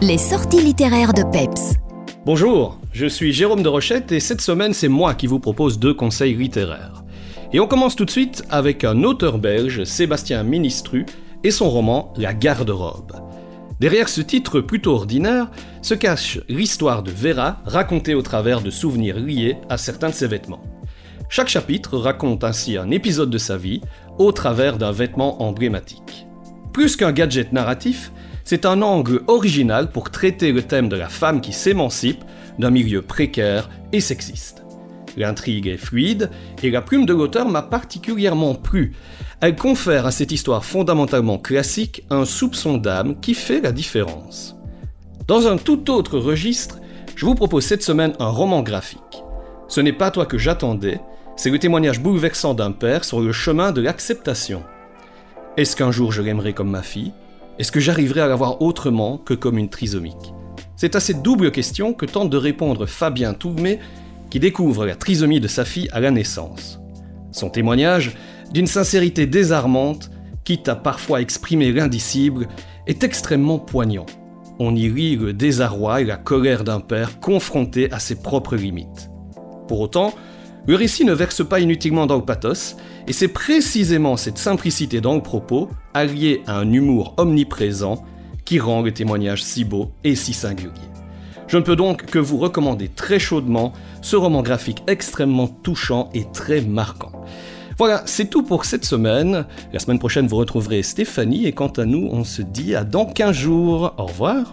Les sorties littéraires de Peps. Bonjour, je suis Jérôme de Rochette et cette semaine c'est moi qui vous propose deux conseils littéraires. Et on commence tout de suite avec un auteur belge, Sébastien Ministru, et son roman La garde-robe. Derrière ce titre plutôt ordinaire se cache l'histoire de Vera racontée au travers de souvenirs liés à certains de ses vêtements. Chaque chapitre raconte ainsi un épisode de sa vie au travers d'un vêtement emblématique. Plus qu'un gadget narratif, c'est un angle original pour traiter le thème de la femme qui s'émancipe d'un milieu précaire et sexiste. L'intrigue est fluide et la plume de l'auteur m'a particulièrement plu. Elle confère à cette histoire fondamentalement classique un soupçon d'âme qui fait la différence. Dans un tout autre registre, je vous propose cette semaine un roman graphique. Ce n'est pas toi que j'attendais, c'est le témoignage bouleversant d'un père sur le chemin de l'acceptation. Est-ce qu'un jour je l'aimerai comme ma fille? Est-ce que j'arriverai à la voir autrement que comme une trisomique? C'est à cette double question que tente de répondre Fabien Tourmé, qui découvre la trisomie de sa fille à la naissance. Son témoignage, d'une sincérité désarmante, quitte à parfois exprimer l'indicible, est extrêmement poignant. On y lit le désarroi et la colère d'un père confronté à ses propres limites. Pour autant, le récit ne verse pas inutilement dans le pathos, et c'est précisément cette simplicité dans le propos, alliée à un humour omniprésent, qui rend le témoignage si beau et si singulier. Je ne peux donc que vous recommander très chaudement ce roman graphique extrêmement touchant et très marquant. Voilà, c'est tout pour cette semaine. La semaine prochaine, vous retrouverez Stéphanie et quant à nous, on se dit à dans 15 jours. Au revoir.